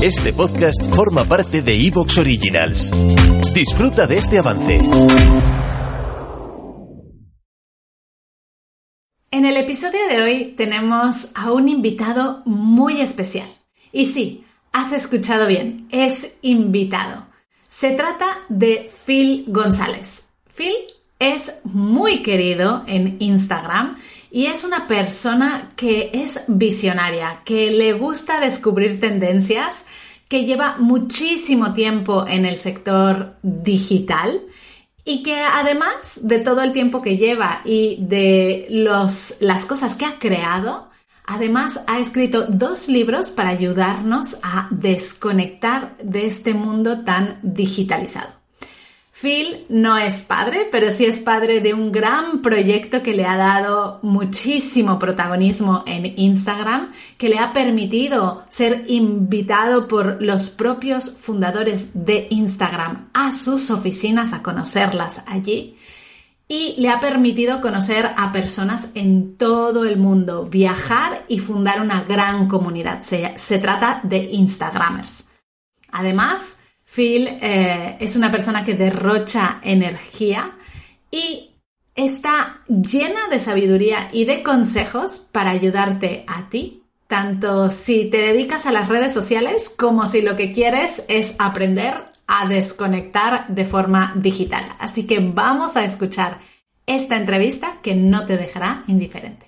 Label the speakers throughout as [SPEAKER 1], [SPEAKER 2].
[SPEAKER 1] Este podcast forma parte de Evox Originals. Disfruta de este avance.
[SPEAKER 2] En el episodio de hoy tenemos a un invitado muy especial. Y sí, has escuchado bien, es invitado. Se trata de Phil González. Phil es muy querido en Instagram y es una persona que es visionaria, que le gusta descubrir tendencias, que lleva muchísimo tiempo en el sector digital y que además de todo el tiempo que lleva y de las cosas que ha creado, además ha escrito dos libros para ayudarnos a desconectar de este mundo tan digitalizado. Phil no es padre, pero sí es padre de un gran proyecto que le ha dado muchísimo protagonismo en Instagram, que le ha permitido ser invitado por los propios fundadores de Instagram a sus oficinas a conocerlas allí y le ha permitido conocer a personas en todo el mundo, viajar y fundar una gran comunidad. Se, trata de Instagramers. Además, Phil eh, es una persona que derrocha energía y está llena de sabiduría y de consejos para ayudarte a ti, tanto si te dedicas a las redes sociales como si lo que quieres es aprender a desconectar de forma digital. Así que vamos a escuchar esta entrevista que no te dejará indiferente.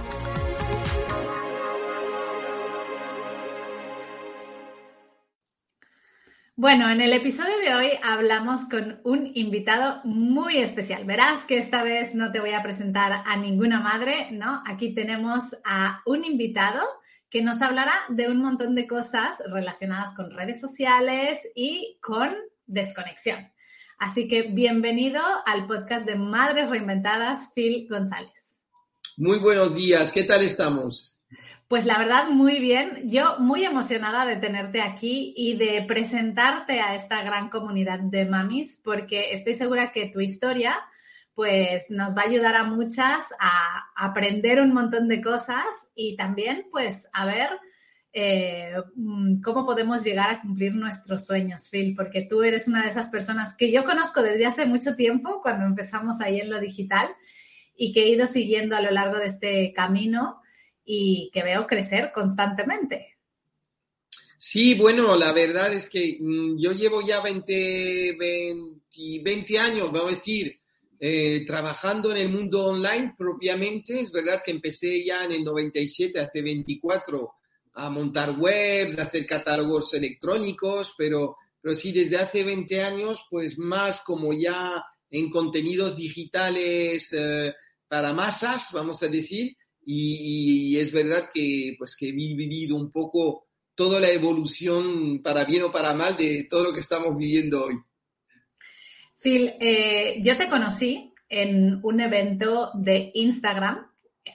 [SPEAKER 2] Bueno, en el episodio de hoy hablamos con un invitado muy especial. Verás que esta vez no te voy a presentar a ninguna madre, ¿no? Aquí tenemos a un invitado que nos hablará de un montón de cosas relacionadas con redes sociales y con desconexión. Así que bienvenido al podcast de Madres Reinventadas, Phil González.
[SPEAKER 3] Muy buenos días, ¿qué tal estamos?
[SPEAKER 2] Pues la verdad, muy bien. Yo muy emocionada de tenerte aquí y de presentarte a esta gran comunidad de mamis, porque estoy segura que tu historia pues nos va a ayudar a muchas a aprender un montón de cosas y también pues a ver eh, mm, cómo podemos llegar a cumplir nuestros sueños, Phil, porque tú eres una de esas personas que yo conozco desde hace mucho tiempo, cuando empezamos ahí en lo digital, y que he ido siguiendo a lo largo de este camino y que veo crecer constantemente.
[SPEAKER 3] Sí, bueno, la verdad es que mm, yo llevo ya 20, 20, 20 años, vamos a decir, eh, trabajando en el mundo online propiamente. Es verdad que empecé ya en el 97, hace 24, a montar webs, a hacer catálogos electrónicos, pero, pero sí desde hace 20 años, pues más como ya en contenidos digitales eh, para masas, vamos a decir, y, es verdad que, pues, que he vivido un poco toda la evolución, para bien o para mal, de todo lo que estamos viviendo hoy.
[SPEAKER 2] Phil, eh, yo te conocí en un evento de Instagram,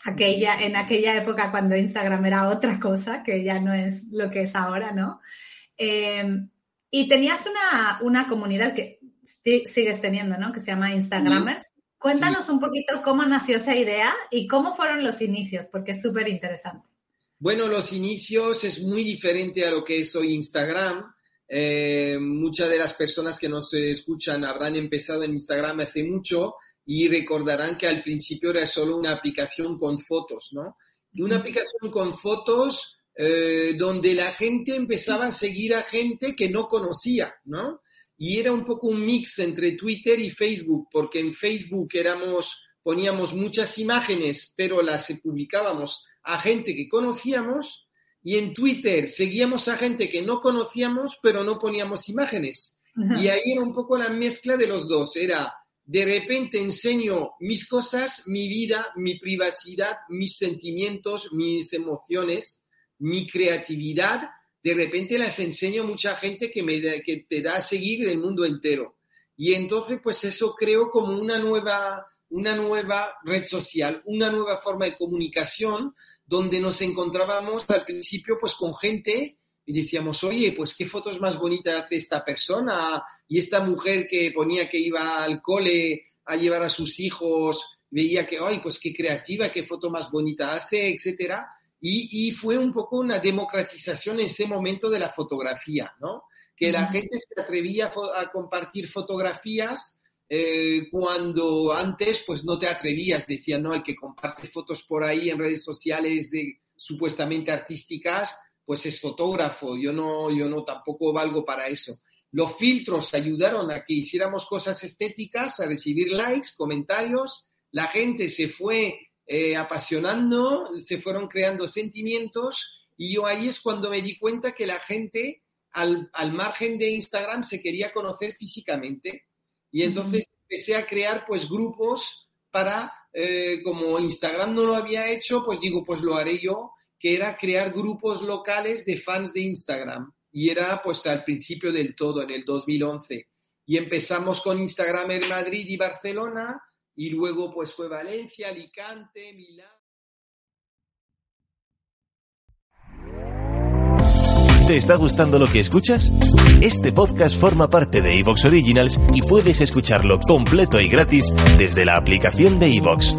[SPEAKER 2] aquella, en aquella época cuando Instagram era otra cosa, que ya no es lo que es ahora, ¿no? Em, y tenías una, comunidad que sigues teniendo, ¿no? Que se llama Instagramers. Cuéntanos un poquito cómo nació esa idea y cómo fueron los inicios, porque es súper interesante.
[SPEAKER 3] Bueno, los inicios es muy diferente a lo que es hoy Instagram. Eh, muchas de las personas que nos escuchan habrán empezado en Instagram hace mucho y recordarán que al principio era solo una aplicación con fotos, ¿no? Y una aplicación con fotos eh, donde la gente empezaba a seguir a gente que no conocía, ¿no? Y era un poco un mix entre Twitter y Facebook, porque en Facebook éramos, poníamos muchas imágenes, pero las publicábamos a gente que conocíamos, y en Twitter seguíamos a gente que no conocíamos, pero no poníamos imágenes. Y ahí era un poco la mezcla de los dos. Era, de repente enseño mis cosas, mi vida, mi privacidad, mis sentimientos, mis emociones, mi creatividad. De repente las enseño a mucha gente que, te da a seguir del mundo entero. Y entonces, pues eso creo como una nueva una nueva red social, una nueva forma de comunicación donde nos encontrábamos al principio pues con gente y decíamos, oye, pues qué fotos más bonitas hace esta persona y esta mujer que ponía que iba al cole a llevar a sus hijos, veía que, ay, pues qué creativa, qué foto más bonita hace, etcétera. Y, fue un poco una democratización en ese momento de la fotografía, ¿no? Que la gente se atrevía a, compartir fotografías eh, cuando antes pues no te atrevías, decía, no, el que comparte fotos por ahí en redes sociales de, supuestamente artísticas, pues es fotógrafo, yo no, yo no tampoco valgo para eso. Los filtros ayudaron a que hiciéramos cosas estéticas, a recibir likes, comentarios, la gente se fue eh, apasionando, se fueron creando sentimientos y yo ahí es cuando me di cuenta que la gente al, margen de Instagram se quería conocer físicamente y entonces empecé a crear pues grupos para, eh, como Instagram no lo había hecho, pues digo, pues lo haré yo que era crear grupos locales de fans de Instagram. Y era pues al principio del todo, en el 2011. Y empezamos con Instagram en Madrid y Barcelona, y luego pues fue Valencia, Alicante, Milán.
[SPEAKER 1] ¿Te está gustando lo que escuchas? Este podcast forma parte de Evox Originals y puedes escucharlo completo y gratis desde la aplicación de Evox.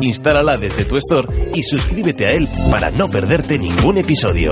[SPEAKER 1] Instálala desde tu store y suscríbete a él para no perderte ningún episodio.